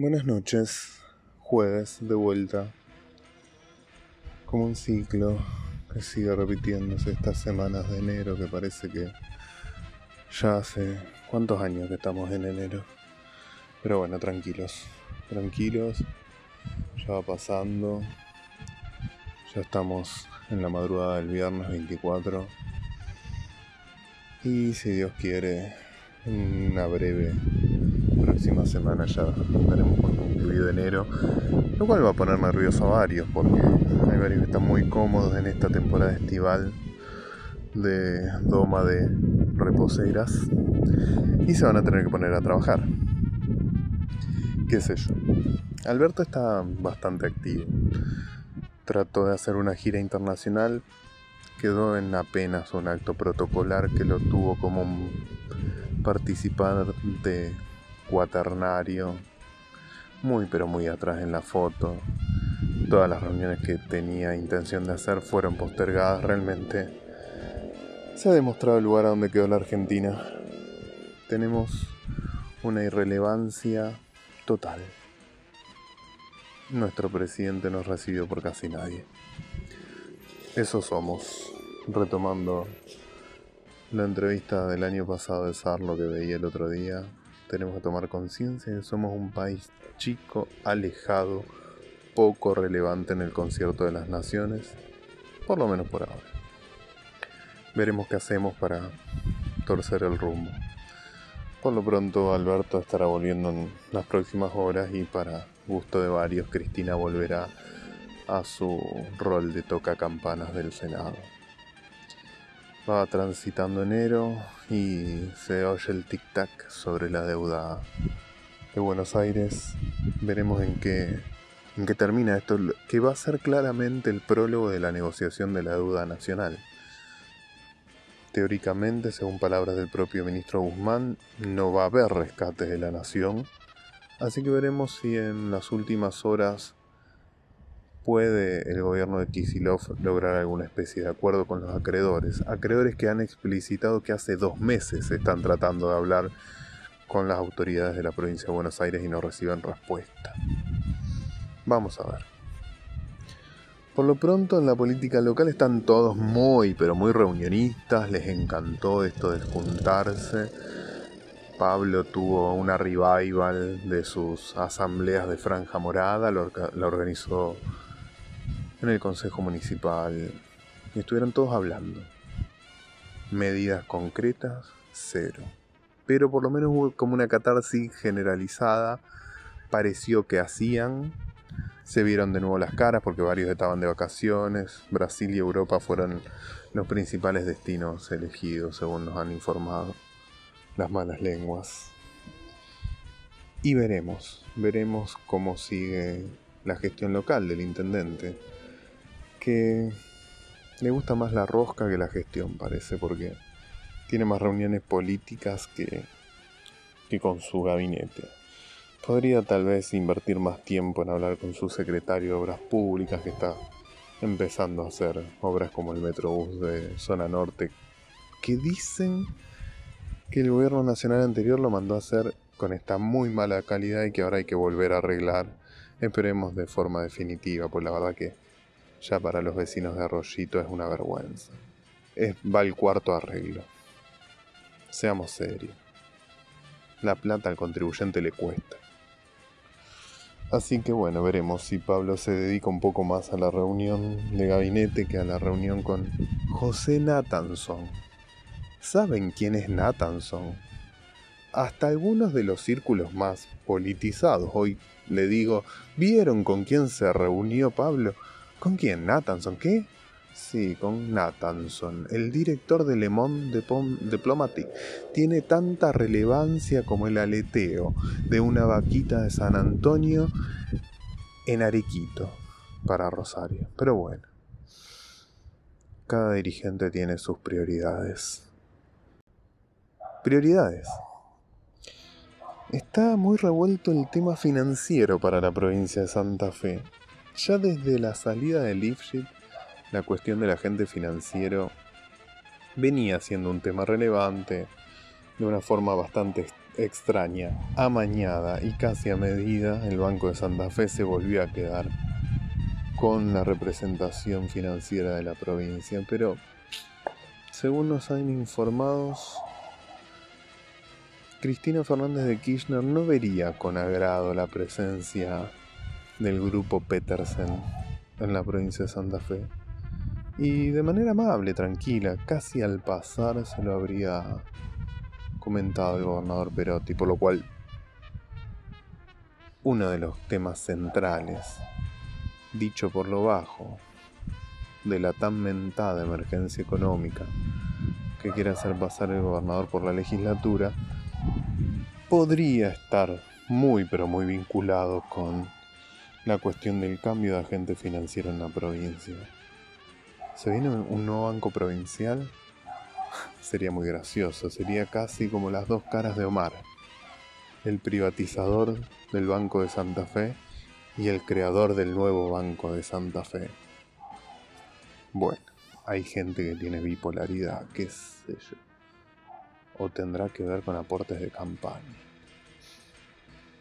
Buenas noches, jueves de vuelta, como un ciclo que sigue repitiéndose estas semanas de enero que parece que ya hace cuántos años que estamos en enero. Pero bueno, tranquilos, tranquilos, ya va pasando, ya estamos en la madrugada del viernes 24 y si Dios quiere, una breve próxima semana ya daremos por concluido enero, lo cual va a poner nervioso a varios porque hay varios que están muy cómodos en esta temporada estival de doma de reposeras y se van a tener que poner a trabajar. ¿Qué sé yo? Alberto está bastante activo. Trató de hacer una gira internacional, quedó en apenas un acto protocolar que lo tuvo como un participante cuaternario, muy pero muy atrás en la foto. Todas las reuniones que tenía intención de hacer fueron postergadas realmente. Se ha demostrado el lugar a donde quedó la Argentina. Tenemos una irrelevancia total. Nuestro presidente no recibió por casi nadie. Eso somos. Retomando la entrevista del año pasado de Sarlo que veía el otro día, tenemos que tomar conciencia de que somos un país chico, alejado, poco relevante en el concierto de las naciones, por lo menos por ahora. Veremos qué hacemos para torcer el rumbo. Por lo pronto Alberto estará volviendo en las próximas horas y para gusto de varios Cristina volverá a su rol de toca campanas del Senado. Transitando enero y se oye el tic-tac sobre la deuda de Buenos Aires. Veremos en qué, en qué termina esto, que va a ser claramente el prólogo de la negociación de la deuda nacional. Teóricamente, según palabras del propio ministro Guzmán, no va a haber rescates de la nación, así que veremos si en las últimas horas puede el gobierno de Kisilov lograr alguna especie de acuerdo con los acreedores. Acreedores que han explicitado que hace dos meses están tratando de hablar con las autoridades de la provincia de Buenos Aires y no reciben respuesta. Vamos a ver. Por lo pronto en la política local están todos muy, pero muy reunionistas, les encantó esto de juntarse. Pablo tuvo una revival de sus asambleas de Franja Morada, la organizó en el Consejo Municipal y estuvieron todos hablando. Medidas concretas, cero. Pero por lo menos hubo como una catarsis generalizada. Pareció que hacían. Se vieron de nuevo las caras porque varios estaban de vacaciones. Brasil y Europa fueron los principales destinos elegidos, según nos han informado las malas lenguas. Y veremos, veremos cómo sigue la gestión local del intendente que le gusta más la rosca que la gestión, parece, porque tiene más reuniones políticas que, que con su gabinete. Podría tal vez invertir más tiempo en hablar con su secretario de Obras Públicas, que está empezando a hacer obras como el Metrobús de Zona Norte, que dicen que el gobierno nacional anterior lo mandó a hacer con esta muy mala calidad y que ahora hay que volver a arreglar. Esperemos de forma definitiva, pues la verdad que ya para los vecinos de Arroyito es una vergüenza. Va el cuarto arreglo. Seamos serios. La plata al contribuyente le cuesta. Así que bueno, veremos si Pablo se dedica un poco más a la reunión de gabinete que a la reunión con José Nathanson. ¿Saben quién es Nathanson? Hasta algunos de los círculos más politizados hoy le digo, ¿vieron con quién se reunió Pablo? ¿Con quién? ¿Nathanson? ¿Qué? Sí, con Nathanson, el director de Le Monde Diplomatique. Tiene tanta relevancia como el aleteo de una vaquita de San Antonio en Arequito para Rosario. Pero bueno, cada dirigente tiene sus prioridades. Prioridades. Está muy revuelto el tema financiero para la provincia de Santa Fe. Ya desde la salida de Lifshitz la cuestión del agente financiero venía siendo un tema relevante de una forma bastante extraña, amañada y casi a medida, el Banco de Santa Fe se volvió a quedar con la representación financiera de la provincia, pero según nos han informados, Cristina Fernández de Kirchner no vería con agrado la presencia del grupo Petersen en la provincia de Santa Fe. Y de manera amable, tranquila, casi al pasar se lo habría comentado el gobernador Perotti, por lo cual uno de los temas centrales, dicho por lo bajo, de la tan mentada emergencia económica que quiere hacer pasar el gobernador por la legislatura, podría estar muy pero muy vinculado con la cuestión del cambio de agente financiero en la provincia. ¿Se viene un nuevo banco provincial? Sería muy gracioso, sería casi como las dos caras de Omar, el privatizador del Banco de Santa Fe y el creador del nuevo Banco de Santa Fe. Bueno, hay gente que tiene bipolaridad, qué sé yo. O tendrá que ver con aportes de campaña.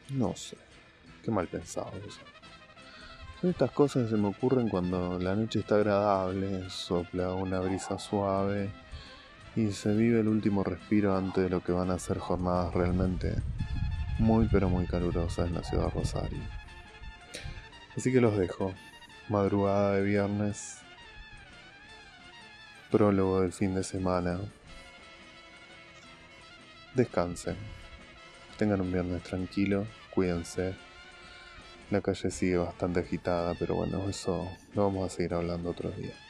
No sé, qué mal pensado eso. Estas cosas se me ocurren cuando la noche está agradable, sopla una brisa suave y se vive el último respiro antes de lo que van a ser jornadas realmente muy pero muy calurosas en la ciudad de Rosario. Así que los dejo. Madrugada de viernes. Prólogo del fin de semana. Descansen. Tengan un viernes tranquilo. Cuídense. La calle sigue bastante agitada, pero bueno, eso lo vamos a seguir hablando otros días.